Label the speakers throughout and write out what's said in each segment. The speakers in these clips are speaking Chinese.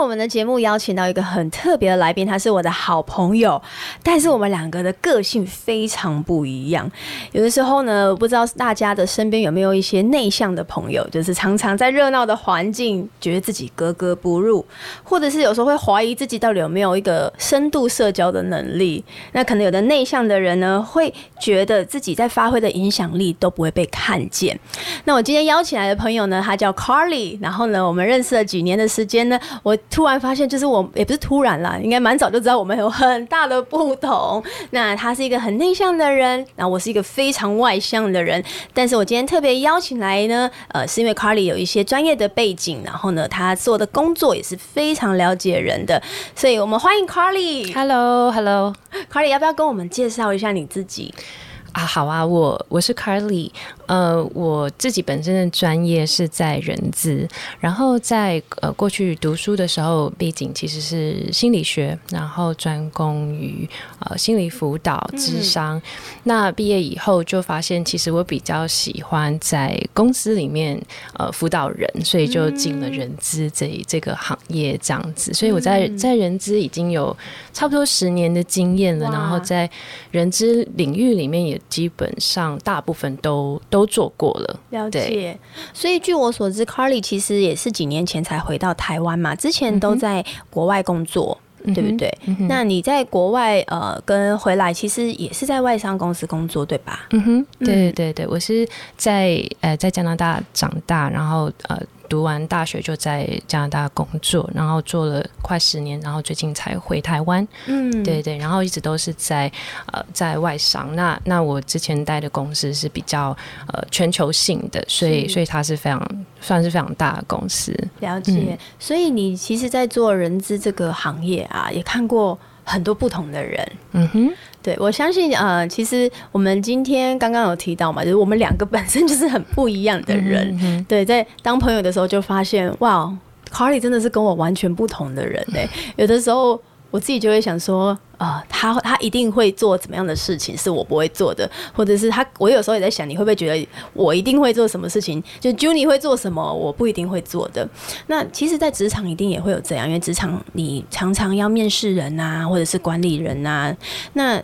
Speaker 1: 我们的节目邀请到一个很特别的来宾，他是我的好朋友，但是我们两个的个性非常不一样。有的时候呢，不知道大家的身边有没有一些内向的朋友，就是常常在热闹的环境觉得自己格格不入，或者是有时候会怀疑自己到底有没有一个深度社交的能力。那可能有的内向的人呢，会觉得自己在发挥的影响力都不会被看见。那我今天邀请来的朋友呢，他叫 Carly，然后呢，我们认识了几年的时间呢。我突然发现，就是我也不是突然啦，应该蛮早就知道我们有很大的不同。那他是一个很内向的人，然后我是一个非常外向的人。但是我今天特别邀请来呢，呃，是因为 Carly 有一些专业的背景，然后呢，他做的工作也是非常了解人的，所以我们欢迎 Carly。
Speaker 2: Hello，Hello，Carly，
Speaker 1: 要不要跟我们介绍一下你自己？
Speaker 2: 啊，好啊，我我是 Carly，呃，我自己本身的专业是在人资，然后在呃过去读书的时候，背景其实是心理学，然后专攻于呃心理辅导、智商。那毕业以后就发现，其实我比较喜欢在公司里面呃辅导人，所以就进了人资这这个行业这样子。所以我在在人资已经有差不多十年的经验了，然后在人资领域里面也。基本上大部分都都做过了，
Speaker 1: 了解。所以据我所知，Carly 其实也是几年前才回到台湾嘛，之前都在国外工作，对不对？那你在国外呃跟回来，其实也是在外商公司工作，对吧？
Speaker 2: 嗯哼，对对对，我是在呃在加拿大长大，然后呃。读完大学就在加拿大工作，然后做了快十年，然后最近才回台湾。嗯，对对，然后一直都是在呃在外商。那那我之前待的公司是比较呃全球性的，所以所以它是非常算是非常大的公司。
Speaker 1: 了解。所以你其实，在做人资这个行业啊，也看过很多不同的人。嗯哼。对，我相信呃，其实我们今天刚刚有提到嘛，就是我们两个本身就是很不一样的人。对，在当朋友的时候就发现，哇，Carly 真的是跟我完全不同的人嘞。有的时候我自己就会想说，啊，他他一定会做怎么样的事情是我不会做的，或者是他，我有时候也在想，你会不会觉得我一定会做什么事情？就 Juni 会做什么，我不一定会做的。那其实，在职场一定也会有这样，因为职场你常常要面试人啊，或者是管理人啊，那。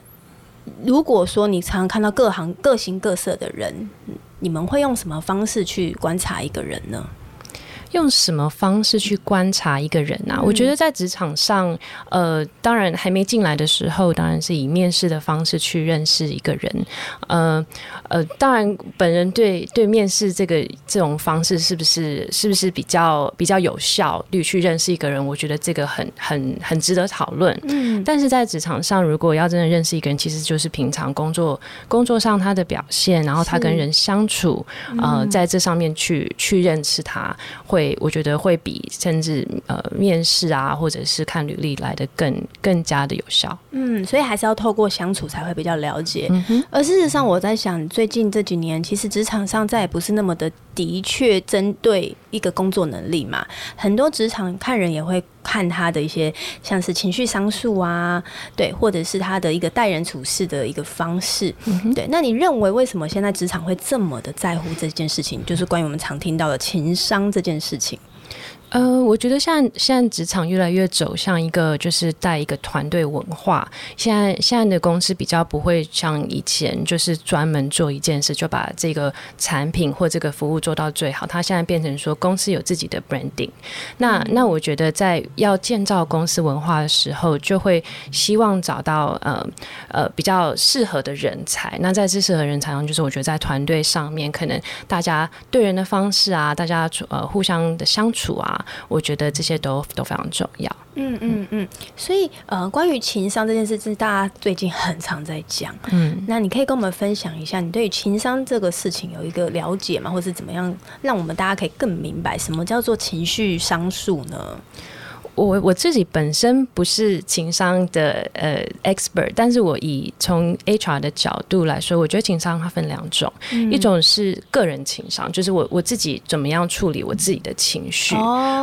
Speaker 1: 如果说你常常看到各行各形各色的人，你们会用什么方式去观察一个人呢？
Speaker 2: 用什么方式去观察一个人啊？我觉得在职场上，呃，当然还没进来的时候，当然是以面试的方式去认识一个人。呃呃，当然，本人对对面试这个这种方式是不是是不是比较比较有效率去认识一个人？我觉得这个很很很值得讨论。嗯，但是在职场上，如果要真的认识一个人，其实就是平常工作工作上他的表现，然后他跟人相处，呃，在这上面去去认识他。会，我觉得会比甚至呃面试啊，或者是看履历来的更更加的有效。
Speaker 1: 嗯，所以还是要透过相处才会比较了解。而事实上，我在想，最近这几年，其实职场上再也不是那么的的确针对一个工作能力嘛。很多职场看人也会看他的一些，像是情绪商数啊，对，或者是他的一个待人处事的一个方式。对，那你认为为什么现在职场会这么的在乎这件事情？就是关于我们常听到的情商这件事情。
Speaker 2: 呃，我觉得现在现在职场越来越走向一个就是带一个团队文化。现在现在的公司比较不会像以前，就是专门做一件事就把这个产品或这个服务做到最好。它现在变成说公司有自己的 branding。那那我觉得在要建造公司文化的时候，就会希望找到呃呃比较适合的人才。那在这适合人才上，就是我觉得在团队上面，可能大家对人的方式啊，大家呃互相的相处啊。我觉得这些都都非常重要。嗯
Speaker 1: 嗯嗯，所以呃，关于情商这件事，是大家最近很常在讲。嗯，那你可以跟我们分享一下，你对情商这个事情有一个了解吗？或是怎么样，让我们大家可以更明白什么叫做情绪商数呢？
Speaker 2: 我我自己本身不是情商的呃 expert，但是我以从 HR 的角度来说，我觉得情商它分两种，一种是个人情商，就是我我自己怎么样处理我自己的情绪，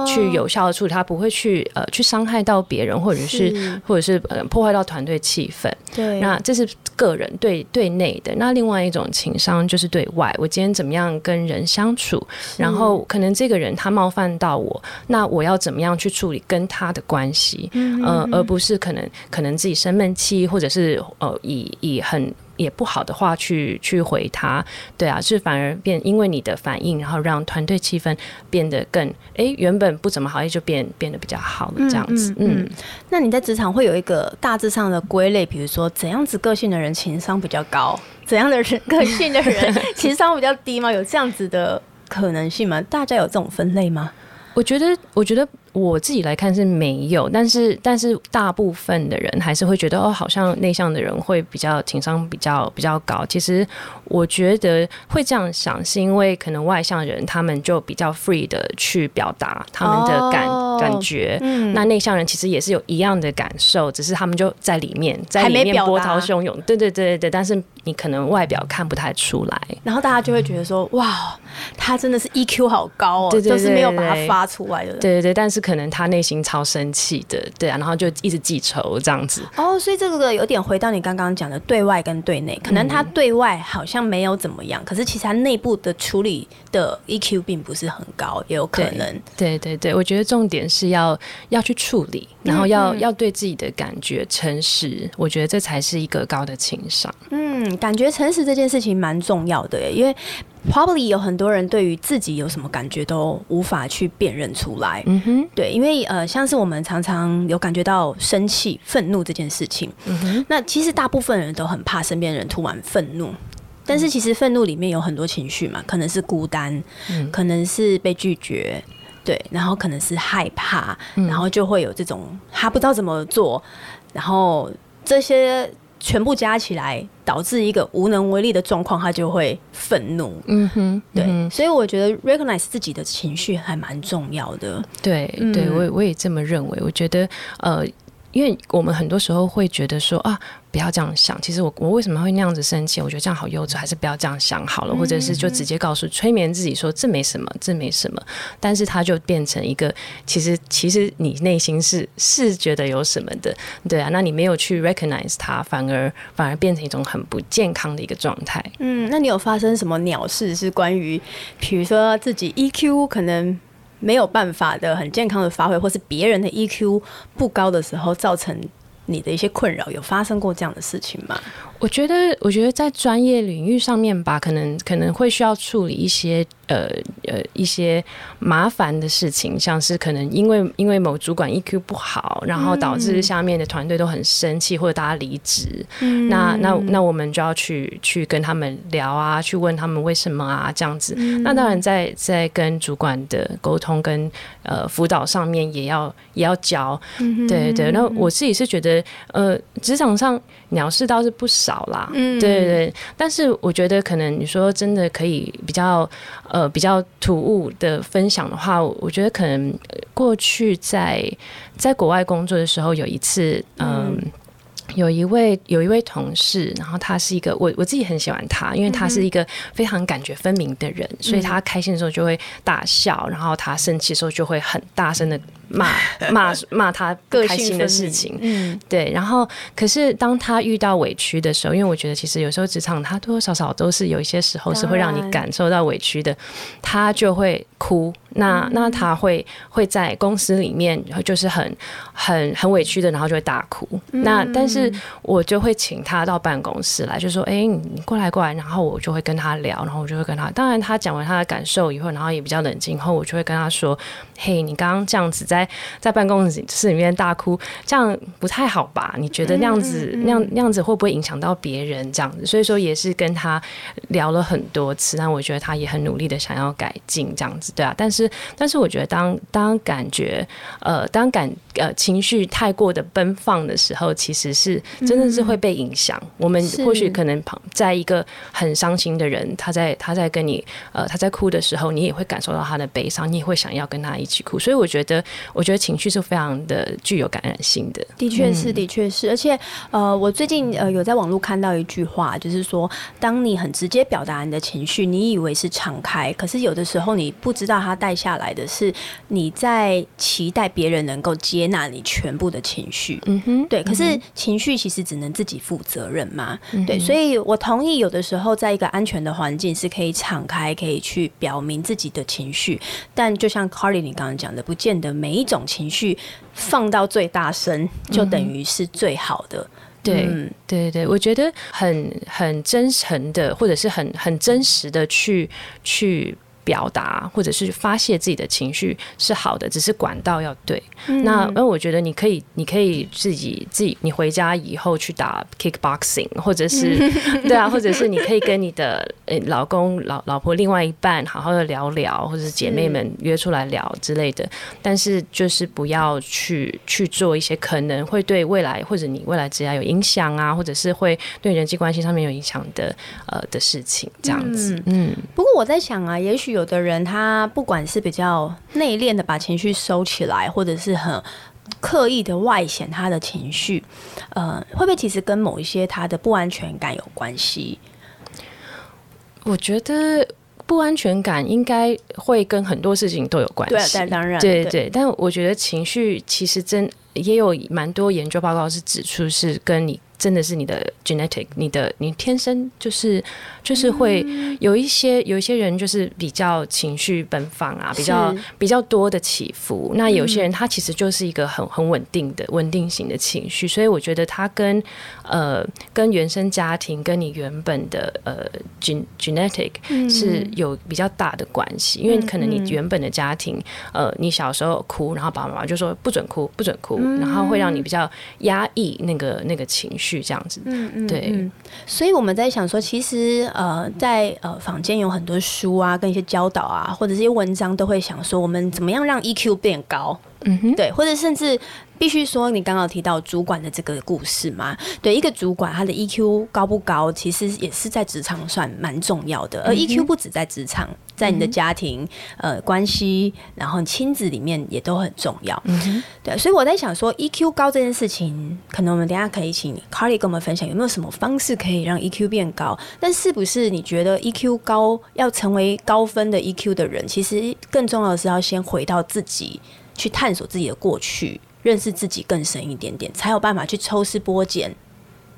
Speaker 2: 去有效的处理它，不会去呃去伤害到别人，或者是或者是呃破坏到团队气氛。
Speaker 1: 对，
Speaker 2: 那这是个人对对内的。那另外一种情商就是对外，我今天怎么样跟人相处，然后可能这个人他冒犯到我，那我要怎么样去处理跟他的关系，呃，而不是可能可能自己生闷气，或者是呃以以很也不好的话去去回他，对啊，是反而变因为你的反应，然后让团队气氛变得更哎原本不怎么好，也就变变得比较好了这样子。嗯，
Speaker 1: 那你在职场会有一个大致上的归类，比如说怎样子个性的人情商比较高，怎样的人个性的人 情商比较低吗？有这样子的可能性吗？大家有这种分类吗？
Speaker 2: 我觉得，我觉得。我自己来看是没有，但是但是大部分的人还是会觉得哦，好像内向的人会比较情商比较比较高。其实我觉得会这样想，是因为可能外向人他们就比较 free 的去表达他们的感感觉，那内向人其实也是有一样的感受，只是他们就在里面在里面波涛汹涌。对对对对对，但是你可能外表看不太出来，
Speaker 1: 然后大家就会觉得说哇，他真的是 EQ 好高哦，就是没有把它发出来的。
Speaker 2: 对对对，但是。可能他内心超生气的，对啊，然后就一直记仇这样子。
Speaker 1: 哦，所以这个有点回到你刚刚讲的对外跟对内，可能他对外好像没有怎么样，可是其实他内部的处理的 EQ 并不是很高，也有可能。
Speaker 2: 对对对，我觉得重点是要要去处理，然后要要对自己的感觉诚实，我觉得这才是一个高的情商。
Speaker 1: 嗯，感觉诚实这件事情蛮重要的，因为。Probably 有很多人对于自己有什么感觉都无法去辨认出来。嗯哼，对，因为呃，像是我们常常有感觉到生气、愤怒这件事情。嗯哼，那其实大部分人都很怕身边人突然愤怒，但是其实愤怒里面有很多情绪嘛，可能是孤单，嗯可能是被拒绝，对，然后可能是害怕，然后就会有这种他不知道怎么做，然后这些。全部加起来，导致一个无能为力的状况，他就会愤怒。嗯哼，对，所以我觉得 recognize 自己的情绪还蛮重要的。
Speaker 2: 对，对我我也这么认为。我觉得，呃。因为我们很多时候会觉得说啊，不要这样想。其实我我为什么会那样子生气？我觉得这样好幼稚，还是不要这样想好了。或者是就直接告诉催眠自己说这没什么，这没什么。但是它就变成一个，其实其实你内心是是觉得有什么的，对啊。那你没有去 recognize 它，反而反而变成一种很不健康的一个状态。
Speaker 1: 嗯，那你有发生什么鸟事？是关于比如说自己 EQ 可能？没有办法的很健康的发挥，或是别人的 EQ 不高的时候，造成你的一些困扰，有发生过这样的事情吗？
Speaker 2: 我觉得，我觉得在专业领域上面吧，可能可能会需要处理一些。呃呃，一些麻烦的事情，像是可能因为因为某主管 EQ 不好，然后导致下面的团队都很生气，或者大家离职。嗯，那那那我们就要去去跟他们聊啊，去问他们为什么啊，这样子。那当然，在在跟主管的沟通跟呃辅导上面，也要也要教。对对，那我自己是觉得，呃，职场上鸟事倒是不少啦。嗯，对对。但是我觉得，可能你说真的可以比较。呃，比较突兀的分享的话，我觉得可能过去在在国外工作的时候，有一次，嗯，有一位有一位同事，然后他是一个我我自己很喜欢他，因为他是一个非常感觉分明的人，所以他开心的时候就会大笑，然后他生气的时候就会很大声的。骂 骂骂他不开心的事情，嗯，对。然后，可是当他遇到委屈的时候，因为我觉得其实有时候职场他多多少少都是有一些时候是会让你感受到委屈的，他就会哭。那那他会会在公司里面就是很很很委屈的，然后就会大哭。那但是我就会请他到办公室来，就说：“哎，你过来过来。”然后我就会跟他聊，然后我就会跟他。当然，他讲完他的感受以后，然后也比较冷静后，我就会跟他说：“嘿，你刚刚这样子在。”在办公室里面大哭，这样不太好吧？你觉得那样子、那样、那样子会不会影响到别人？这样子，所以说也是跟他聊了很多次，但我觉得他也很努力的想要改进，这样子，对啊。但是，但是我觉得当当感觉呃，当感呃情绪太过的奔放的时候，其实是真的是会被影响。我们或许可能旁在一个很伤心的人，他在他在跟你呃他在哭的时候，你也会感受到他的悲伤，你也会想要跟他一起。起哭。所以我觉得，我觉得情绪是非常的具有感染性的。
Speaker 1: 的确是，的确是。而且，呃，我最近呃有在网络看到一句话，就是说，当你很直接表达你的情绪，你以为是敞开，可是有的时候你不知道它带下来的是你在期待别人能够接纳你全部的情绪。嗯哼，对。可是情绪其实只能自己负责任嘛。对，所以我同意，有的时候在一个安全的环境是可以敞开，可以去表明自己的情绪。但就像 Carly 你刚刚讲的，不见得每一种情绪放到最大声就等于是最好的。
Speaker 2: 对，对对，我觉得很很真诚的，或者是很很真实的去去。表达或者是发泄自己的情绪是好的，只是管道要对。那那我觉得你可以，你可以自己自己，你回家以后去打 kickboxing，或者是 对啊，或者是你可以跟你的呃老公、老老婆、另外一半好好的聊聊，或者是姐妹们约出来聊之类的。但是就是不要去去做一些可能会对未来或者你未来职业有影响啊，或者是会对人际关系上面有影响的呃的事情，这样子。
Speaker 1: 嗯，不过我在想啊，也许。有的人他不管是比较内敛的把情绪收起来，或者是很刻意的外显他的情绪，呃，会不会其实跟某一些他的不安全感有关系？
Speaker 2: 我觉得不安全感应该会跟很多事情都有关系。
Speaker 1: 对，当然，
Speaker 2: 对对。但我觉得情绪其实真也有蛮多研究报告是指出是跟你。真的是你的 genetic，你的你天生就是就是会有一些有一些人就是比较情绪奔放啊，比较比较多的起伏。那有些人他其实就是一个很很稳定的稳定型的情绪，所以我觉得他跟呃跟原生家庭跟你原本的呃 gen genetic 是有比较大的关系，因为可能你原本的家庭呃你小时候哭，然后爸爸妈妈就说不准哭不准哭，然后会让你比较压抑那个那个情绪。这样子，嗯嗯，对，
Speaker 1: 所以我们在想说，其实呃，在呃坊间有很多书啊，跟一些教导啊，或者这些文章都会想说，我们怎么样让 EQ 变高，嗯哼，对，或者甚至。必须说，你刚刚提到主管的这个故事嘛？对，一个主管他的 EQ 高不高，其实也是在职场算蛮重要的。而 EQ 不止在职场，在你的家庭、呃关系，然后亲子里面也都很重要。对，所以我在想说，EQ 高这件事情，可能我们等下可以请 Carly 跟我们分享，有没有什么方式可以让 EQ 变高？但是不是你觉得 EQ 高要成为高分的 EQ 的人，其实更重要的是要先回到自己，去探索自己的过去。认识自己更深一点点，才有办法去抽丝剥茧，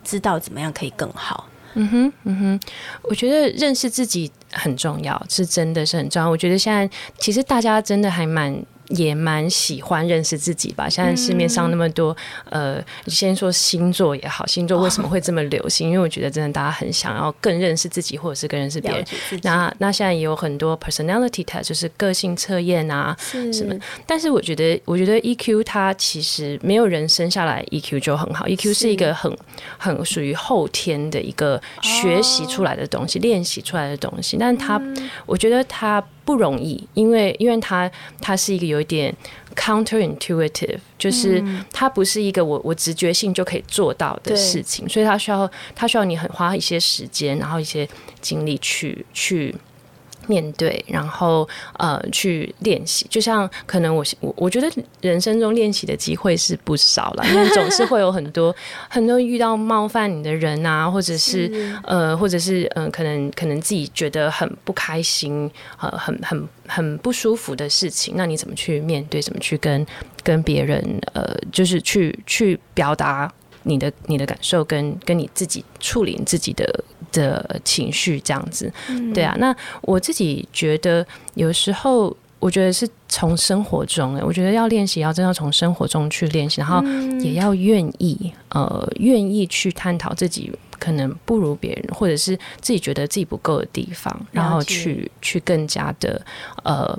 Speaker 1: 知道怎么样可以更好。嗯
Speaker 2: 哼，嗯哼，我觉得认识自己很重要，是真的是很重要。我觉得现在其实大家真的还蛮。也蛮喜欢认识自己吧。现在市面上那么多，呃，先说星座也好，星座为什么会这么流行？因为我觉得真的大家很想要更认识自己，或者是更认识别人。那那现在也有很多 personality test，就是个性测验啊什么。但是我觉得，我觉得 EQ 它其实没有人生下来 EQ 就很好，EQ 是一个很很属于后天的一个学习出来的东西，练习出来的东西。但它，我觉得它。不容易，因为因为它它是一个有一点 counterintuitive，就是它不是一个我我直觉性就可以做到的事情，所以它需要它需要你很花一些时间，然后一些精力去去。面对，然后呃，去练习。就像可能我我我觉得人生中练习的机会是不少了，因为总是会有很多 很多遇到冒犯你的人啊，或者是呃，或者是嗯，可能可能自己觉得很不开心，呃，很很很不舒服的事情。那你怎么去面对？怎么去跟跟别人呃，就是去去表达你的你的感受，跟跟你自己处理你自己的。的情绪这样子，对啊，那我自己觉得有时候，我觉得是从生活中，哎，我觉得要练习，要真的从生活中去练习，然后也要愿意，呃，愿意去探讨自己可能不如别人，或者是自己觉得自己不够的地方，然后去去更加的呃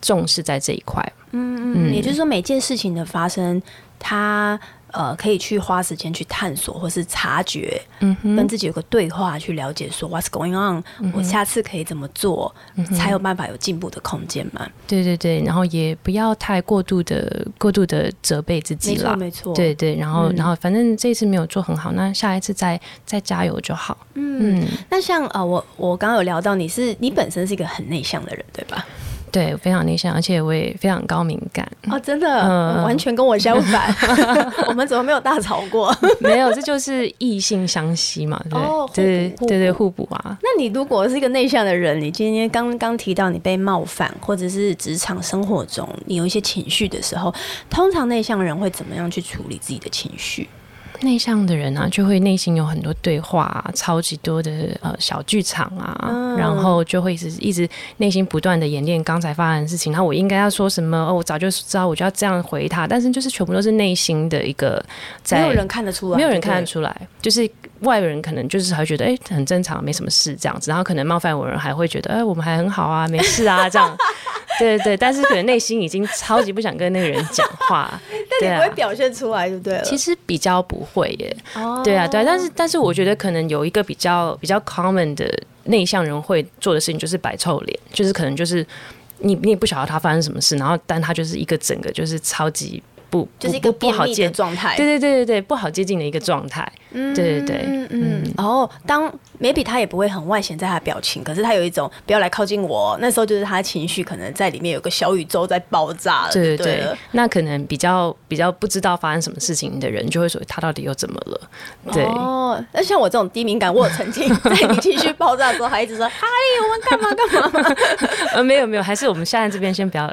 Speaker 2: 重视在这一块。
Speaker 1: 嗯。嗯，也就是说，每件事情的发生，它。呃，可以去花时间去探索，或是察觉，嗯，跟自己有个对话，去了解说 What's going on？我下次可以怎么做，才有办法有进步的空间嘛？
Speaker 2: 对对对，然后也不要太过度的、过度的责备自己了，
Speaker 1: 没错，
Speaker 2: 对对，然后然后反正这一次没有做很好，那下一次再再加油就好。
Speaker 1: 嗯，那像呃，我我刚刚有聊到，你是你本身是一个很内向的人，对吧？
Speaker 2: 对，非常内向，而且我也非常高敏感。
Speaker 1: 哦，真的，完全跟我相反。我们怎么没有大吵过？
Speaker 2: 没有，这就是异性相吸嘛。哦，对对对对，互补啊。
Speaker 1: 那你如果是一个内向的人，你今天刚刚提到你被冒犯，或者是职场生活中你有一些情绪的时候，通常内向人会怎么样去处理自己的情绪？
Speaker 2: 内向的人啊，就会内心有很多对话，超级多的呃小剧场啊，然后就会是一直内心不断的演练刚才发生的事情。然后我应该要说什么？哦，我早就知道，我就要这样回他。但是就是全部都是内心的一个，
Speaker 1: 没有人看得出来，
Speaker 2: 没有人看得出来。就是外人可能就是还觉得哎很正常，没什么事这样子。然后可能冒犯我人还会觉得哎我们还很好啊，没事啊这样。对对对，但是可能内心已经超级不想跟那个人讲话。
Speaker 1: 但你不会表现出来，对？
Speaker 2: 其实比较不会耶。哦，对啊，对啊，但是但是我觉得可能有一个比较比较 common 的内向人会做的事情，就是摆臭脸，就是可能就是你你也不晓得他发生什么事，然后但他就是一个整个就是超级。不，
Speaker 1: 就是一个不好接状态。
Speaker 2: 对对对对对，不好接近的一个状态。嗯，对对对，嗯
Speaker 1: 嗯。然后当 maybe 他也不会很外显在他的表情，可是他有一种不要来靠近我。那时候就是他情绪可能在里面有个小宇宙在爆炸了。对对对。
Speaker 2: 那可能比较比较不知道发生什么事情的人，就会说他到底又怎么了？对哦。
Speaker 1: 那像我这种低敏感，我曾经在你情绪爆炸的时候，还一直说 嗨，我们干嘛干嘛？
Speaker 2: 呃，没有没有，还是我们现在这边先不要，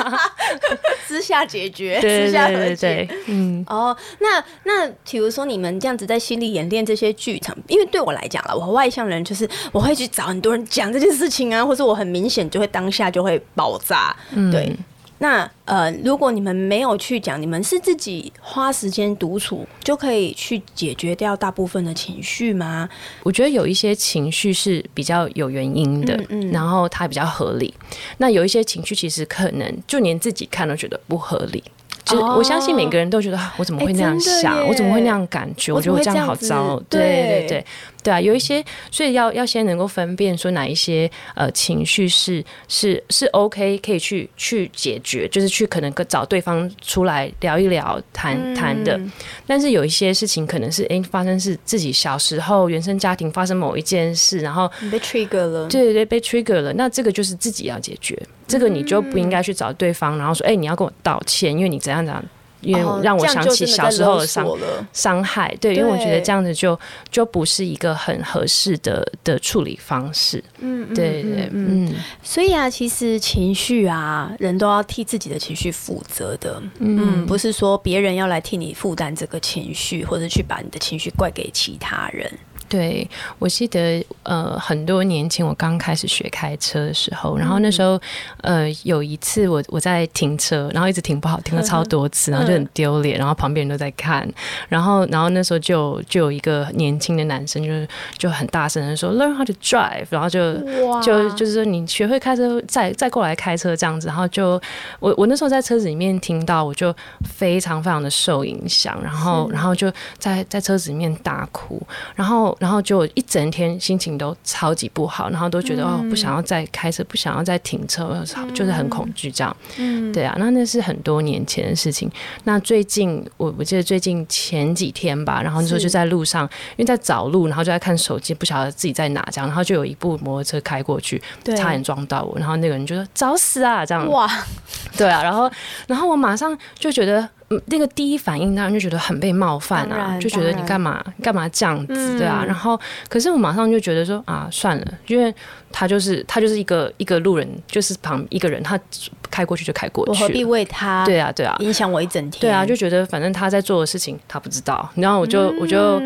Speaker 1: 私下解决。
Speaker 2: 私下和解，
Speaker 1: 嗯，哦，那那比如说你们这样子在心里演练这些剧场，因为对我来讲了，我和外向人就是我会去找很多人讲这件事情啊，或者我很明显就会当下就会爆炸，对。那呃，如果你们没有去讲，你们是自己花时间独处就可以去解决掉大部分的情绪吗？
Speaker 2: 我觉得有一些情绪是比较有原因的，嗯然后它比较合理。那有一些情绪其实可能就连自己看都觉得不合理。就我相信每个人都觉得，我怎么会那样想？我怎么会那样感觉？我觉得我这样好糟。对对对。对啊，有一些，所以要要先能够分辨说哪一些呃情绪是是是 OK 可以去去解决，就是去可能找对方出来聊一聊谈谈的。但是有一些事情可能是哎发生是自己小时候原生家庭发生某一件事，然后
Speaker 1: 被 trigger 了，
Speaker 2: 对对对，被 trigger 了。那这个就是自己要解决，这个你就不应该去找对方，然后说哎你要跟我道歉，因为你怎样怎样。因为让我想起小时候的伤伤害，对，因为我觉得这样子就就不是一个很合适的的处理方式。嗯，对对嗯，
Speaker 1: 所以啊，其实情绪啊，人都要替自己的情绪负责的。嗯，不是说别人要来替你负担这个情绪，或者去把你的情绪怪给其他人。
Speaker 2: 对，我记得呃很多年前我刚开始学开车的时候，然后那时候呃有一次我我在停车，然后一直停不好，停了超多次，然后就很丢脸，然后旁边人都在看，然后然后那时候就就有一个年轻的男生就是就很大声的说 learn how to drive，然后就就就是说你学会开车再再过来开车这样子，然后就我我那时候在车子里面听到，我就非常非常的受影响，然后然后就在在车子里面大哭，然后。然后就一整天心情都超级不好，然后都觉得哦，不想要再开车，不想要再停车，就是很恐惧这样。嗯，对啊，那那是很多年前的事情。那最近我我记得最近前几天吧，然后那时候就在路上，因为在找路，然后就在看手机，不晓得自己在哪这样，然后就有一部摩托车开过去，差点撞到我，然后那个人就说找死啊这样。哇，对啊，然后然后我马上就觉得。那个第一反应当然就觉得很被冒犯啊，就觉得你干嘛干嘛这样子，对啊。然后，可是我马上就觉得说啊，算了，因为他就是他就是一个一个路人，就是旁一个人，他开过去就开过去，
Speaker 1: 我何必为他？
Speaker 2: 对啊，对啊，
Speaker 1: 影响我一整天。
Speaker 2: 对啊，就觉得反正他在做的事情他不知道，然后我就我就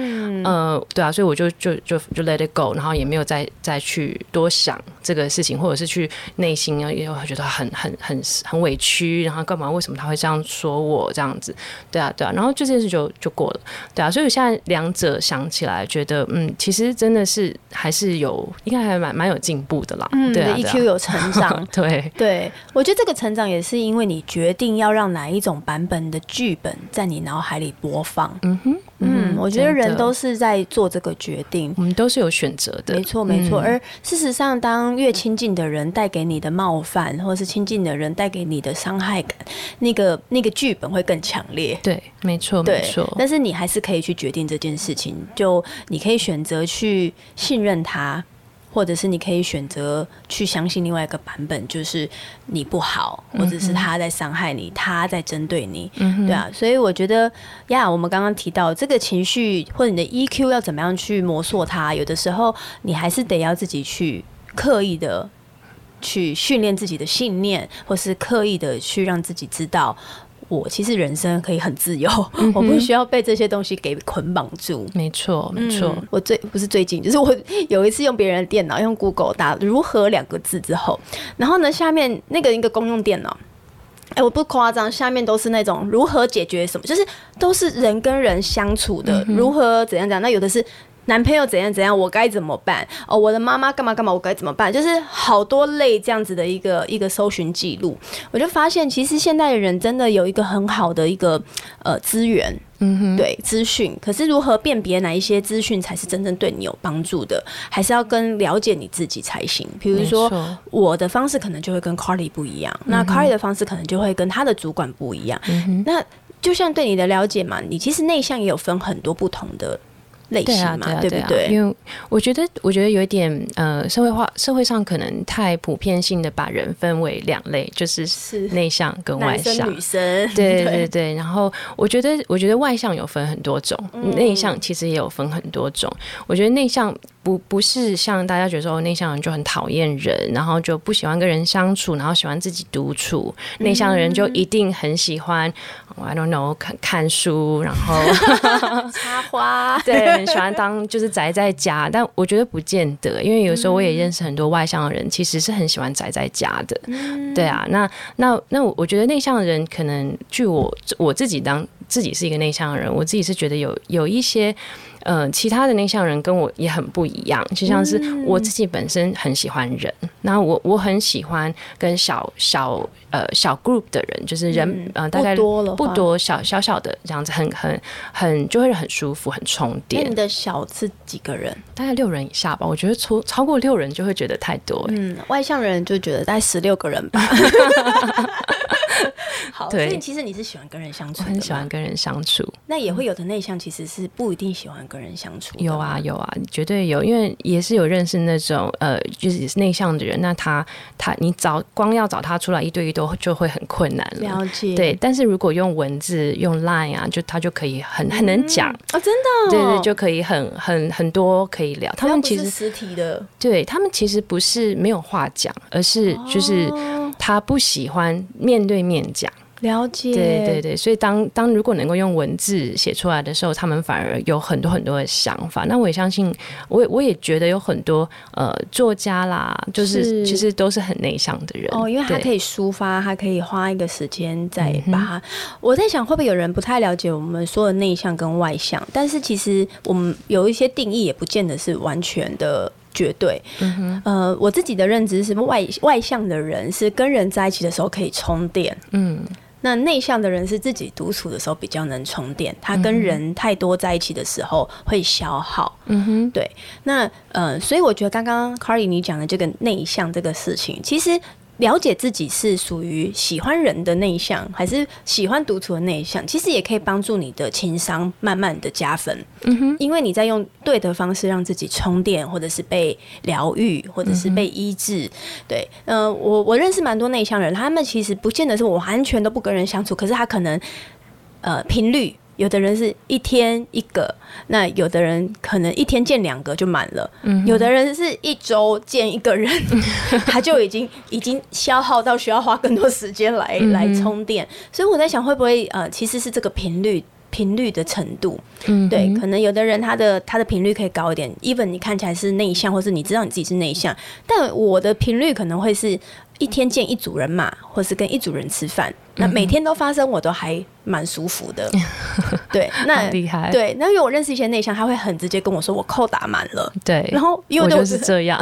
Speaker 2: 呃，对啊，所以我就就就就 let it go，然后也没有再再去多想这个事情，或者是去内心啊，也有觉得很很很很委屈，然后干嘛？为什么他会这样说我这样？子，对啊，对啊，然后这件事就就过了，对啊，所以我现在两者想起来，觉得嗯，其实真的是还是有，应该还蛮蛮有进步的啦，嗯，对
Speaker 1: ，EQ 有成长，
Speaker 2: 对
Speaker 1: 对，我觉得这个成长也是因为你决定要让哪一种版本的剧本在你脑海里播放，嗯哼。嗯，我觉得人都是在做这个决定，
Speaker 2: 我们都是有选择的，
Speaker 1: 没错没错。而事实上，当越亲近的人带给你的冒犯，或者是亲近的人带给你的伤害感，那个那个剧本会更强烈。
Speaker 2: 对，没错没错。
Speaker 1: 但是你还是可以去决定这件事情，就你可以选择去信任他。或者是你可以选择去相信另外一个版本，就是你不好，或者是他在伤害你，他在针对你，对啊。所以我觉得呀，我们刚刚提到这个情绪或者你的 EQ 要怎么样去磨塑它，有的时候你还是得要自己去刻意的。去训练自己的信念，或是刻意的去让自己知道，我其实人生可以很自由，我不需要被这些东西给捆绑住。
Speaker 2: 没错，没错。
Speaker 1: 我最不是最近，就是我有一次用别人的电脑，用 Google 打“如何”两个字之后，然后呢，下面那个一个公用电脑，哎，我不夸张，下面都是那种如何解决什么，就是都是人跟人相处的，如何怎样讲。那有的是。男朋友怎样怎样，我该怎么办？哦，我的妈妈干嘛干嘛，我该怎么办？就是好多类这样子的一个一个搜寻记录，我就发现其实现代的人真的有一个很好的一个呃资源，嗯哼，对资讯。可是如何辨别哪一些资讯才是真正对你有帮助的，还是要跟了解你自己才行。比如说我的方式可能就会跟 Carly 不一样，那 Carly 的方式可能就会跟他的主管不一样。嗯那就像对你的了解嘛，你其实内向也有分很多不同的。
Speaker 2: 对啊，对啊，对不对？因为我觉得，我觉得有一点呃，社会化社会上可能太普遍性的把人分为两类，就是内向跟外向。
Speaker 1: 女生，
Speaker 2: 对对对。然后我觉得，我觉得外向有分很多种，内向其实也有分很多种。我觉得内向。不不是像大家觉得说内向人就很讨厌人，然后就不喜欢跟人相处，然后喜欢自己独处。内向的人就一定很喜欢，I don't know，看看书，然后
Speaker 1: 插花，
Speaker 2: 对，很喜欢当就是宅在家。但我觉得不见得，因为有时候我也认识很多外向的人，其实是很喜欢宅在家的。对啊，那那那我我觉得内向的人可能，据我我自己当自己是一个内向的人，我自己是觉得有有一些。嗯，其他的内向人跟我也很不一样，就像是我自己本身很喜欢人，然后我我很喜欢跟小小呃小 group 的人，就是人呃大概
Speaker 1: 多了
Speaker 2: 不多小小小的这样子，很很很就会很舒服，很充电。
Speaker 1: 你的小是几个人？
Speaker 2: 大概六人以下吧。我觉得超超过六人就会觉得太多。
Speaker 1: 嗯，外向人就觉得大概十六个人吧。好，所以其实你是喜欢跟人相处，
Speaker 2: 很喜欢跟人相处。
Speaker 1: 那也会有的内向，其实是不一定喜欢跟人相处。
Speaker 2: 有啊，有啊，绝对有，因为也是有认识那种呃，就是内向的人。那他他你找光要找他出来一对一都就会很困难
Speaker 1: 了。了解。
Speaker 2: 对，但是如果用文字用 Line 啊，就他就可以很很能讲
Speaker 1: 哦，真的，
Speaker 2: 对对，就可以很很很多可以聊。他们其实
Speaker 1: 实体的，
Speaker 2: 对他们其实不是没有话讲，而是就是他不喜欢面对面讲。
Speaker 1: 了解，
Speaker 2: 对对对，所以当当如果能够用文字写出来的时候，他们反而有很多很多的想法。那我也相信，我也我也觉得有很多呃作家啦，就是其实都是很内向的人
Speaker 1: 哦，因为他可以抒发，他可以花一个时间在把它。我在想，会不会有人不太了解我们说的内向跟外向？但是其实我们有一些定义，也不见得是完全的绝对。嗯呃，我自己的认知是外外向的人是跟人在一起的时候可以充电。嗯。那内向的人是自己独处的时候比较能充电，他跟人太多在一起的时候会消耗。嗯哼，对。那呃，所以我觉得刚刚 Carly 你讲的这个内向这个事情，其实。了解自己是属于喜欢人的内向，还是喜欢独处的内向，其实也可以帮助你的情商慢慢的加分。嗯哼，因为你在用对的方式让自己充电，或者是被疗愈，或者是被医治。对，呃，我我认识蛮多内向人，他们其实不见得是我完全都不跟人相处，可是他可能呃频率。有的人是一天一个，那有的人可能一天见两个就满了，有的人是一周见一个人，他就已经已经消耗到需要花更多时间来来充电。所以我在想，会不会呃，其实是这个频率频率的程度，嗯，对，可能有的人他的他的频率可以高一点，even 你看起来是内向，或是你知道你自己是内向，但我的频率可能会是一天见一组人嘛，或是跟一组人吃饭，那每天都发生，我都还。蛮舒服的，对，那
Speaker 2: 厉害，
Speaker 1: 对，那因为我认识一些内向，他会很直接跟我说我扣打满了，
Speaker 2: 对，
Speaker 1: 然后因为
Speaker 2: 我就是这样，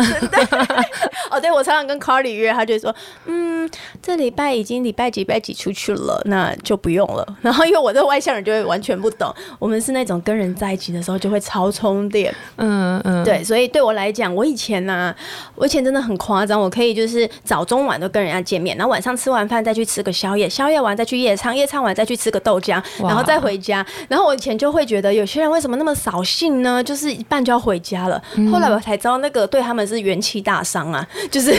Speaker 1: 哦，对我常常跟 Carly 约，他就说，嗯，这礼拜已经礼拜几礼拜几出去了，那就不用了。然后因为我这外向人就会完全不懂，我们是那种跟人在一起的时候就会超充电，嗯嗯，对，所以对我来讲，我以前呢，我以前真的很夸张，我可以就是早中晚都跟人家见面，然后晚上吃完饭再去吃个宵夜，宵宵夜完再去夜唱，夜唱完再去吃个豆浆，然后再回家。然后我以前就会觉得有些人为什么那么扫兴呢？就是一半就要回家了。后来我才知道，那个对他们是元气大伤啊，就是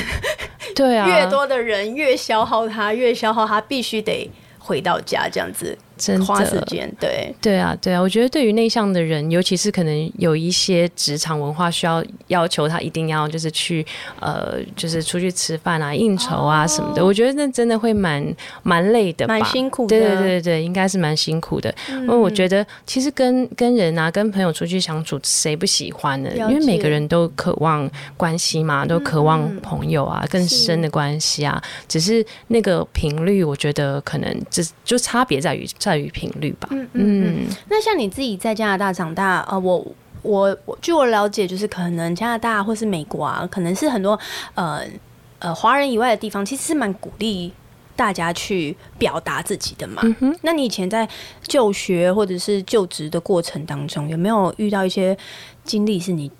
Speaker 2: 对啊，
Speaker 1: 越多的人越消耗他，越消耗他，必须得回到家这样子。花时间，对
Speaker 2: 对啊，对啊，我觉得对于内向的人，尤其是可能有一些职场文化需要要求他一定要就是去呃，就是出去吃饭啊、应酬啊什么的，我觉得那真的会蛮蛮累的，
Speaker 1: 蛮辛苦。
Speaker 2: 对对对对，应该是蛮辛苦的。因为我觉得其实跟跟人啊、跟朋友出去相处，谁不喜欢呢？因为每个人都渴望关系嘛，都渴望朋友啊、更深的关系啊。只是那个频率，我觉得可能只就差别在于在。于频率吧。嗯
Speaker 1: 嗯。那像你自己在加拿大长大，呃，我我据我了解，就是可能加拿大或是美国啊，可能是很多呃呃华人以外的地方，其实是蛮鼓励大家去表达自己的嘛。那你以前在就学或者是就职的过程当中，有没有遇到一些经历是你？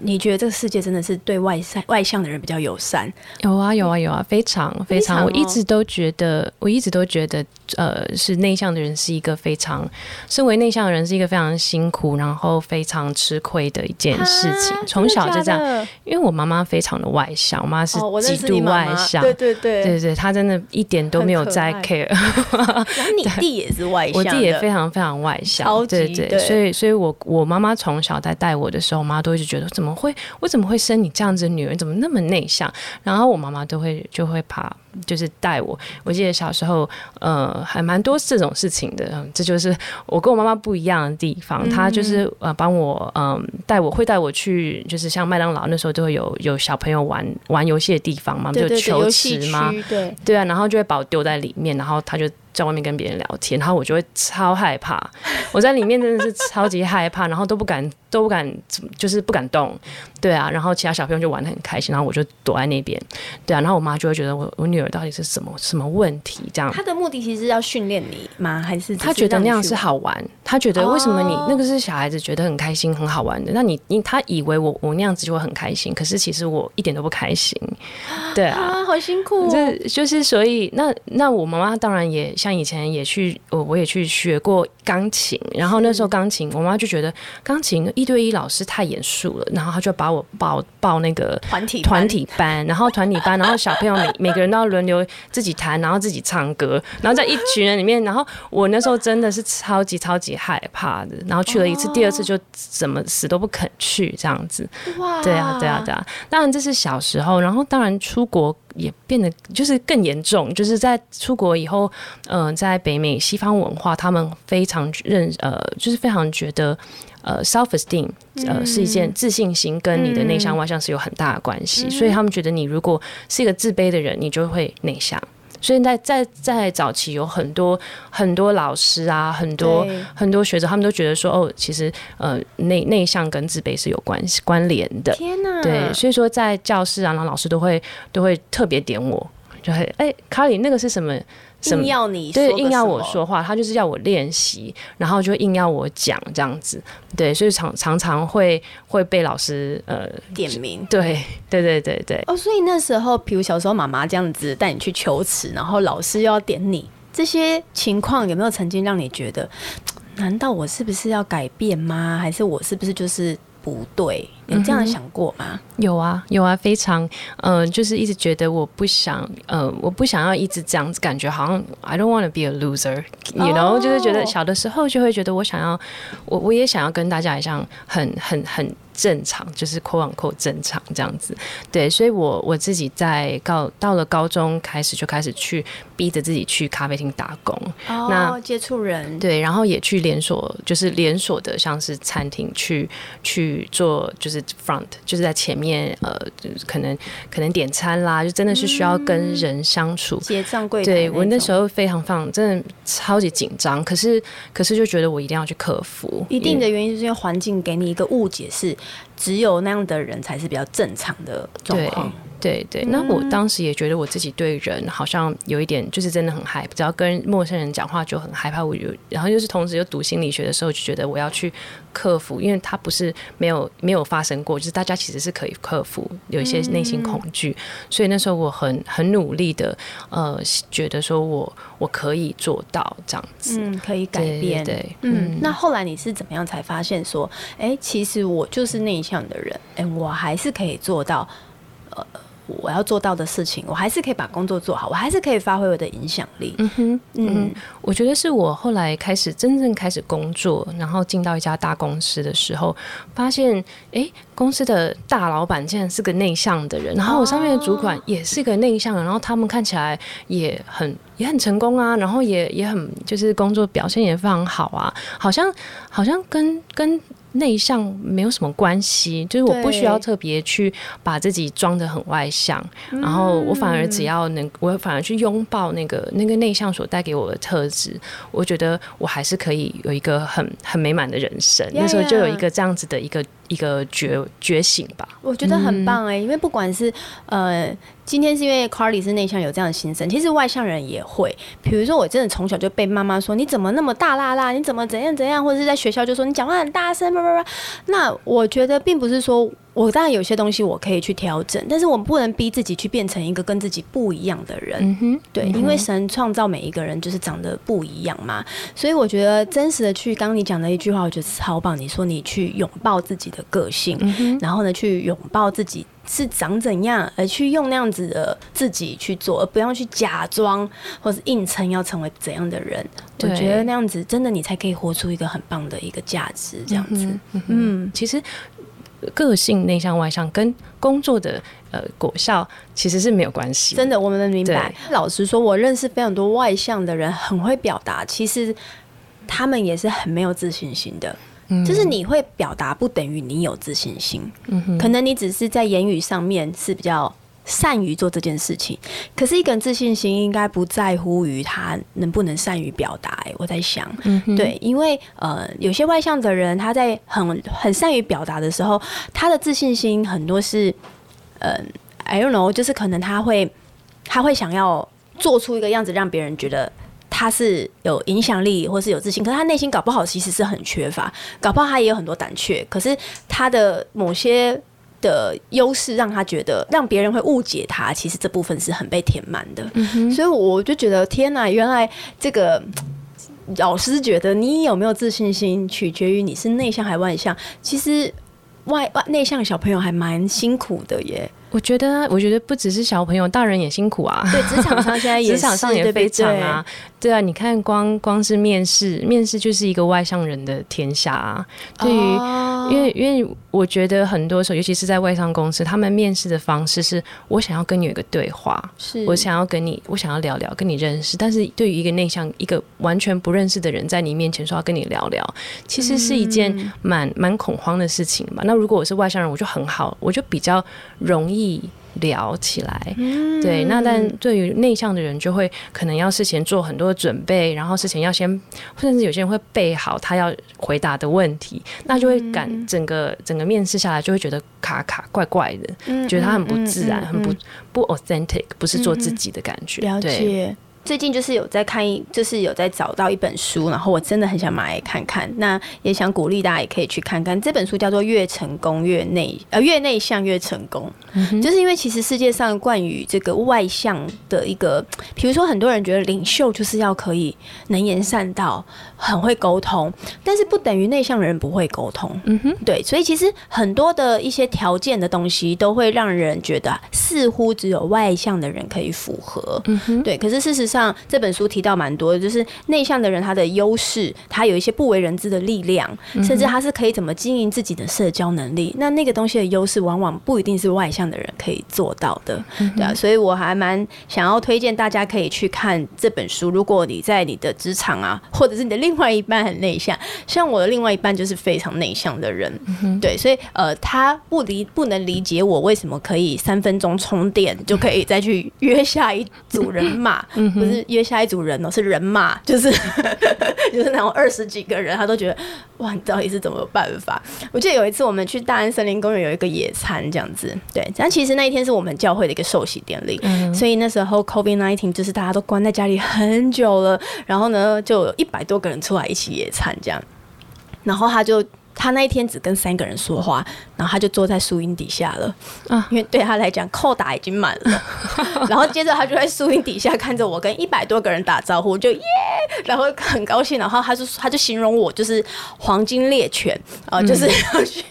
Speaker 1: 你觉得这个世界真的是对外向外向的人比较友善？
Speaker 2: 有啊，有啊，有啊，非常非常。我一直都觉得，我一直都觉得，呃，是内向的人是一个非常，身为内向的人是一个非常辛苦，然后非常吃亏的一件事情。从小就这样，因为我妈妈非常的外向，我妈是极度外向，
Speaker 1: 对对对，
Speaker 2: 对对，她真的一点都没有在 care。
Speaker 1: 然后你 弟也是外向，
Speaker 2: 我弟也非常非常外向，对。对，所以所以我我妈妈从小在带我的时候，我妈都一直觉得。怎么会？我怎么会生你这样子的女儿？怎么那么内向？然后我妈妈都会就会怕，就是带我。我记得小时候，呃，还蛮多这种事情的。这就是我跟我妈妈不一样的地方。她就是呃，帮我嗯带我，会带我去，就是像麦当劳那时候就会有有小朋友玩玩游戏的地方嘛，就球池嘛，
Speaker 1: 对
Speaker 2: 对啊，然后就会把我丢在里面，然后他就。在外面跟别人聊天，然后我就会超害怕。我在里面真的是超级害怕，然后都不敢都不敢，就是不敢动。对啊，然后其他小朋友就玩的很开心，然后我就躲在那边。对啊，然后我妈就会觉得我我女儿到底是什么什么问题？这样。
Speaker 1: 他的目的其实是要训练你吗？还是
Speaker 2: 他觉得那样是好玩？他觉得为什么你那个是小孩子觉得很开心很好玩的？那你你他以为我我那样子就会很开心，可是其实我一点都不开心。对啊，
Speaker 1: 好辛苦。
Speaker 2: 这就是所以那那我妈妈当然也。像以前也去，我我也去学过钢琴，然后那时候钢琴，我妈就觉得钢琴一对一老师太严肃了，然后她就把我报报那个
Speaker 1: 团体
Speaker 2: 团体班，然后团体班，然后小朋友每 每个人都要轮流自己弹，然后自己唱歌，然后在一群人里面，然后我那时候真的是超级超级害怕的，然后去了一次，第二次就怎么死都不肯去这样子。哇，对啊，对啊，对啊，当然这是小时候，然后当然出国。也变得就是更严重，就是在出国以后，嗯，在北美西方文化，他们非常认呃，就是非常觉得呃，self esteem 呃是一件自信心跟你的内向外向是有很大的关系，所以他们觉得你如果是一个自卑的人，你就会内向。所以在在在早期有很多很多老师啊，很多很多学者，他们都觉得说，哦，其实呃内内向跟自卑是有关系关联的。
Speaker 1: 天哪！
Speaker 2: 对，所以说在教室啊，然后老师都会都会特别点我，就会哎，卡里那个是什么？
Speaker 1: 硬要你
Speaker 2: 对硬要我说话，他就是要我练习，然后就硬要我讲这样子，对，所以常常常会会被老师呃
Speaker 1: 点名，
Speaker 2: 对对对对对。
Speaker 1: 哦，所以那时候，比如小时候妈妈这样子带你去求词，然后老师又要点你，这些情况有没有曾经让你觉得，难道我是不是要改变吗？还是我是不是就是不对？有这样想过吗？
Speaker 2: 有啊，有啊，非常，嗯，就是一直觉得我不想，呃，我不想要一直这样子，感觉好像 I don't want to be a loser，you know，就是觉得小的时候就会觉得我想要，我我也想要跟大家一样，很很很正常，就是扣网扣正常这样子，对，所以我我自己在高到了高中开始就开始去逼着自己去咖啡厅打工，
Speaker 1: 那接触人，
Speaker 2: 对，然后也去连锁，就是连锁的像是餐厅去去做，就是。front 就是在前面，呃，可能可能点餐啦，就真的是需要跟人相处，
Speaker 1: 结账柜
Speaker 2: 对我那时候非常放，真的超级紧张，可是可是就觉得我一定要去克服。
Speaker 1: 一定的原因就是因为环境给你一个误解，是只有那样的人才是比较正常的状况。
Speaker 2: 对对，那我当时也觉得我自己对人好像有一点，就是真的很害，只要跟陌生人讲话就很害怕。我就然后就是同时又读心理学的时候，就觉得我要去克服，因为它不是没有没有发生过，就是大家其实是可以克服有一些内心恐惧。所以那时候我很很努力的，呃，觉得说我我可以做到这样子，
Speaker 1: 嗯，可以改变。
Speaker 2: 对，
Speaker 1: 嗯，那后来你是怎么样才发现说，哎，其实我就是内向的人，哎，我还是可以做到，呃。我要做到的事情，我还是可以把工作做好，我还是可以发挥我的影响力。
Speaker 2: 嗯哼，嗯，我觉得是我后来开始真正开始工作，然后进到一家大公司的时候，发现，哎，公司的大老板竟然是个内向的人，然后我上面的主管也是个内向的，然后他们看起来也很也很成功啊，然后也也很就是工作表现也非常好啊，好像好像跟跟。内向没有什么关系，就是我不需要特别去把自己装的很外向，然后我反而只要能，我反而去拥抱那个那个内向所带给我的特质，我觉得我还是可以有一个很很美满的人生。那时候就有一个这样子的一个一个觉觉醒吧。
Speaker 1: 我觉得很棒哎，因为不管是呃。今天是因为 Carly 是内向，有这样的心声。其实外向人也会，比如说我真的从小就被妈妈说你怎么那么大啦啦，你怎么怎样怎样，或者是在学校就说你讲话很大声，叭叭叭。那我觉得并不是说。我当然有些东西我可以去调整，但是我们不能逼自己去变成一个跟自己不一样的人。对，因为神创造每一个人就是长得不一样嘛，所以我觉得真实的去，刚刚你讲的一句话，我觉得超棒。你说你去拥抱自己的个性，然后呢，去拥抱自己是长怎样，而去用那样子的自己去做，而不要去假装或是硬撑要成为怎样的人。我觉得那样子真的你才可以活出一个很棒的一个价值。这样子，
Speaker 2: 嗯，其实。个性内向外向跟工作的呃果效其实是没有关系。
Speaker 1: 真的，我们能明白。老实说，我认识非常多外向的人，很会表达，其实他们也是很没有自信心的。就是你会表达，不等于你有自信心。嗯可能你只是在言语上面是比较。善于做这件事情，可是一个人自信心应该不在乎于他能不能善于表达。哎，我在想，对，因为呃，有些外向的人，他在很很善于表达的时候，他的自信心很多是，嗯，I don't know，就是可能他会他会想要做出一个样子，让别人觉得他是有影响力或是有自信，可是他内心搞不好其实是很缺乏，搞不好他也有很多胆怯，可是他的某些。的优势让他觉得让别人会误解他，其实这部分是很被填满的，嗯所以我就觉得天哪，原来这个老师觉得你有没有自信心取决于你是内向还外向，其实外外内向小朋友还蛮辛苦的耶。
Speaker 2: 我觉得，我觉得不只是小朋友，大人也辛苦啊。
Speaker 1: 对，职场上现在
Speaker 2: 职场上也非常啊。对啊，你看，光光是面试，面试就是一个外向人的天下啊。对于，因为因为我觉得很多时候，尤其是在外商公司，他们面试的方式是我想要跟你有一个对话，
Speaker 1: 是
Speaker 2: 我想要跟你，我想要聊聊，跟你认识。但是对于一个内向、一个完全不认识的人，在你面前说要跟你聊聊，其实是一件蛮蛮恐慌的事情嘛。那如果我是外向人，我就很好，我就比较容易。聊起来，对，那但对于内向的人，就会可能要事前做很多准备，然后事前要先，甚至有些人会备好他要回答的问题，那就会感整个整个面试下来就会觉得卡卡怪怪的，觉得他很不自然，很不不 authentic，不是做自己的感觉。
Speaker 1: 了解。最近就是有在看一，就是有在找到一本书，然后我真的很想买来看看。那也想鼓励大家也可以去看看这本书，叫做《越成功越内呃越内向越成功》。就是因为其实世界上关于这个外向的一个，比如说很多人觉得领袖就是要可以能言善道，很会沟通，但是不等于内向的人不会沟通。嗯哼，对，所以其实很多的一些条件的东西都会让人觉得似乎只有外向的人可以符合。嗯哼，对，可是事实。上这本书提到蛮多的，就是内向的人他的优势，他有一些不为人知的力量，甚至他是可以怎么经营自己的社交能力。那那个东西的优势，往往不一定是外向的人可以做到的，对啊。所以我还蛮想要推荐大家可以去看这本书。如果你在你的职场啊，或者是你的另外一半很内向，像我的另外一半就是非常内向的人，对，所以呃，他不理不能理解我为什么可以三分钟充电就可以再去约下一组人马。不是约下一组人哦，是人马，就是 就是那种二十几个人，他都觉得哇，你到底是怎么有办法？我记得有一次我们去大安森林公园有一个野餐这样子，对，但其实那一天是我们教会的一个寿喜典礼，所以那时候 COVID nineteen 就是大家都关在家里很久了，然后呢，就有一百多个人出来一起野餐这样，然后他就。他那一天只跟三个人说话，然后他就坐在树荫底下了啊，因为对他来讲扣打已经满了。然后接着他就在树荫底下看着我跟一百多个人打招呼，就耶，然后很高兴。然后他就他就形容我就是黄金猎犬啊，就是要去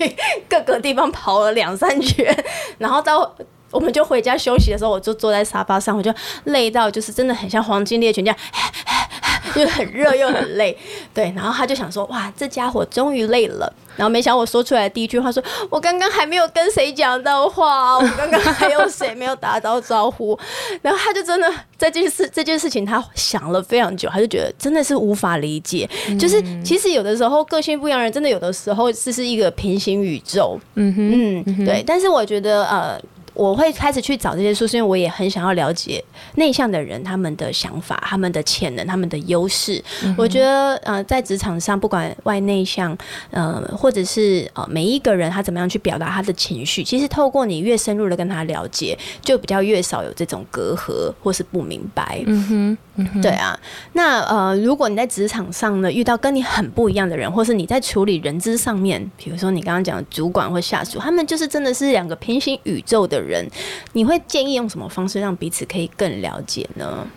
Speaker 1: 各个地方跑了两三圈，然后到我们就回家休息的时候，我就坐在沙发上，我就累到就是真的很像黄金猎犬这样。就很热又很累，对，然后他就想说，哇，这家伙终于累了。然后没想我说出来的第一句话，说我刚刚还没有跟谁讲到话，我刚刚还有谁没有打到招呼。然后他就真的这件事这件事情，他想了非常久，他就觉得真的是无法理解。就是其实有的时候个性不一样人，真的有的时候这是一个平行宇宙。嗯哼，嗯，对。但是我觉得呃。我会开始去找这些书，是因为我也很想要了解内向的人他们的想法、他们的潜能、他们的优势。我觉得呃，在职场上，不管外内向，呃，或者是呃每一个人他怎么样去表达他的情绪，其实透过你越深入的跟他了解，就比较越少有这种隔阂或是不明白。嗯哼，对啊。那呃，如果你在职场上呢遇到跟你很不一样的人，或是你在处理人资上面，比如说你刚刚讲的主管或下属，他们就是真的是两个平行宇宙的。人，你会建议用什么方式让彼此可以更了解呢？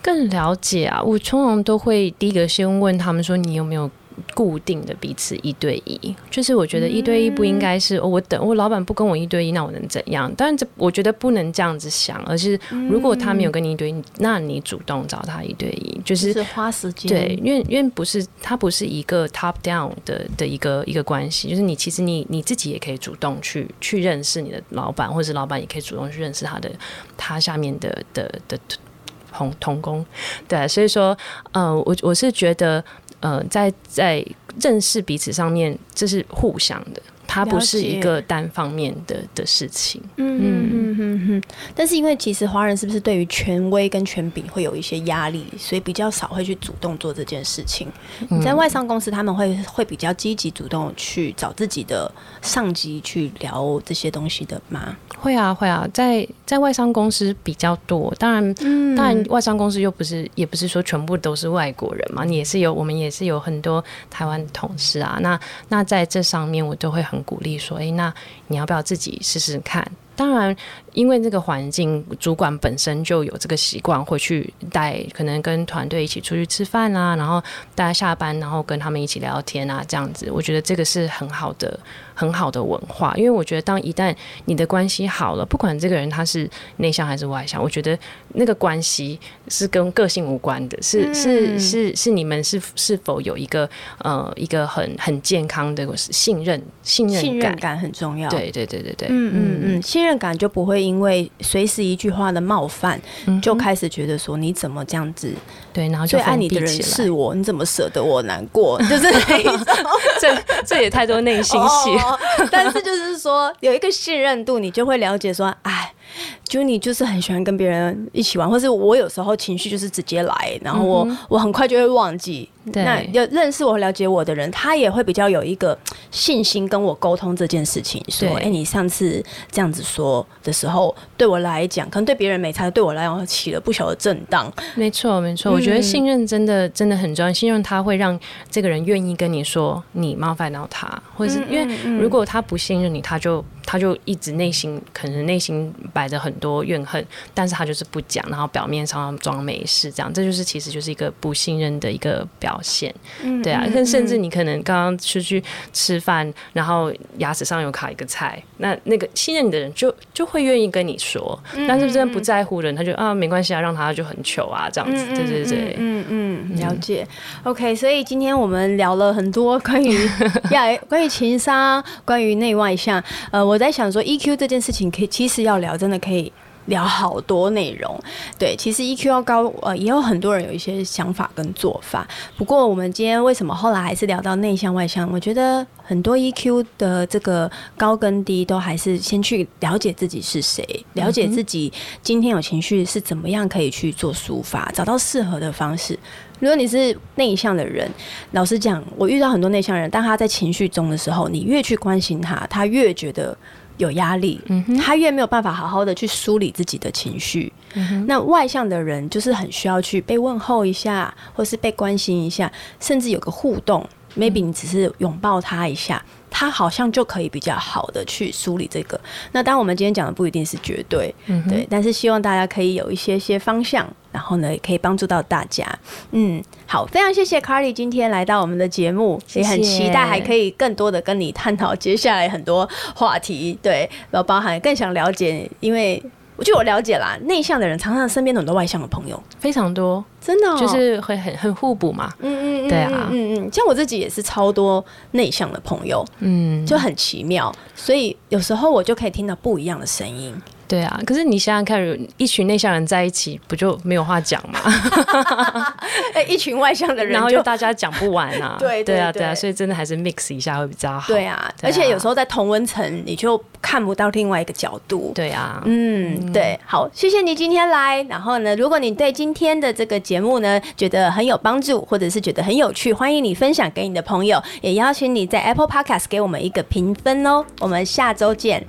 Speaker 2: 更了解啊，我通常都会第一个先问他们说，你有没有？固定的彼此一对一，就是我觉得一对一不应该是我等我老板不跟我一对一，那我能怎样？当然这我觉得不能这样子想，而是如果他没有跟你一对一，那你主动找他一对一，就是
Speaker 1: 花时间。
Speaker 2: 对，因为因为不是他不是一个 top down 的的一个一个关系，就是你其实你你自己也可以主动去去认识你的老板，或者是老板也可以主动去认识他的他下面的的的同同工。对，所以说，呃，我我是觉得。呃，在在认识彼此上面，这是互相的。它不是一个单方面的的事情，嗯嗯
Speaker 1: 嗯嗯。但是因为其实华人是不是对于权威跟权柄会有一些压力，所以比较少会去主动做这件事情。你在外商公司，他们会会比较积极主动去找自己的上级去聊这些东西的吗？
Speaker 2: 会啊会啊，在在外商公司比较多。当然，当然外商公司又不是也不是说全部都是外国人嘛，你也是有我们也是有很多台湾同事啊。那那在这上面，我都会很。鼓励说：“哎，那你要不要自己试试看？”当然，因为这个环境，主管本身就有这个习惯，会去带，可能跟团队一起出去吃饭啊，然后大家下班，然后跟他们一起聊天啊，这样子，我觉得这个是很好的。很好的文化，因为我觉得，当一旦你的关系好了，不管这个人他是内向还是外向，我觉得那个关系是跟个性无关的，是是是是你们是是否有一个呃一个很很健康的信任信任
Speaker 1: 信任感很重要。
Speaker 2: 对对对对对，
Speaker 1: 嗯嗯嗯，信任感就不会因为随时一句话的冒犯就开始觉得说你怎么这样子。
Speaker 2: 对，然后最
Speaker 1: 爱你的人是我，你怎么舍得我难过？就是
Speaker 2: 这这也太多内心戏。
Speaker 1: 但是就是说，有一个信任度，你就会了解说，哎。就你就是很喜欢跟别人一起玩，或是我有时候情绪就是直接来，然后我我很快就会忘记。那要认识我、了解我的人，他也会比较有一个信心跟我沟通这件事情。说，哎，你上次这样子说的时候，对我来讲，可能对别人没差，对我来讲起了不小的震荡。
Speaker 2: 没错，没错。我觉得信任真的真的很重要，信任他会让这个人愿意跟你说你冒犯到他，或者是因为如果他不信任你，他就他就一直内心可能内心摆着很。多怨恨，但是他就是不讲，然后表面上装没事，这样，这就是其实就是一个不信任的一个表现，嗯对啊，甚甚至你可能刚刚出去吃饭，然后牙齿上有卡一个菜，那那个信任你的人就就会愿意跟你说，但是真的不在乎的人，他就啊没关系啊，让他就很糗啊，这样子，对对对，
Speaker 1: 嗯嗯，了解，OK，所以今天我们聊了很多关于 呀，关于情商，关于内外向，呃，我我在想说 EQ 这件事情，可以其实要聊，真的可以。聊好多内容。对，其实 EQ 要高，呃，也有很多人有一些想法跟做法。不过我们今天为什么后来还是聊到内向外向？我觉得很多 EQ 的这个高跟低，都还是先去了解自己是谁，了解自己今天有情绪是怎么样可以去做抒发，找到适合的方式。如果你是内向的人，老实讲，我遇到很多内向人，当他在情绪中的时候，你越去关心他，他越觉得有压力，他越没有办法好好的去梳理自己的情绪。那外向的人就是很需要去被问候一下，或是被关心一下，甚至有个互动，maybe 你只是拥抱他一下。他好像就可以比较好的去梳理这个。那当然，我们今天讲的不一定是绝对，嗯对，但是希望大家可以有一些些方向，然后呢，也可以帮助到大家。嗯，好，非常谢谢 Carly 今天来到我们的节目，也很期待还可以更多的跟你探讨接下来很多话题。对，然后包含更想了解，因为。我据我了解啦，内向的人常常身边很多外向的朋友，
Speaker 2: 非常多，
Speaker 1: 真的
Speaker 2: 就是会很很互补嘛。嗯嗯，对啊，
Speaker 1: 嗯嗯，像我自己也是超多内向的朋友，嗯，就很奇妙，所以有时候我就可以听到不一样的声音。
Speaker 2: 对啊，可是你想想看，一群内向人在一起，不就没有话讲吗？
Speaker 1: 哎，一群外向的人，
Speaker 2: 然后又大家讲不完啊。
Speaker 1: 对
Speaker 2: 对啊，对啊，所以真的还是 mix 一下会比较好。
Speaker 1: 对啊，而且有时候在同温层，你就看不到另外一个角度。
Speaker 2: 对啊，
Speaker 1: 嗯，对，好，谢谢你今天来。然后呢，如果你对今天的这个节目呢觉得很有帮助，或者是觉得很有趣，欢迎你分享给你的朋友，也邀请你在 Apple Podcast 给我们一个评分哦。我们下周见。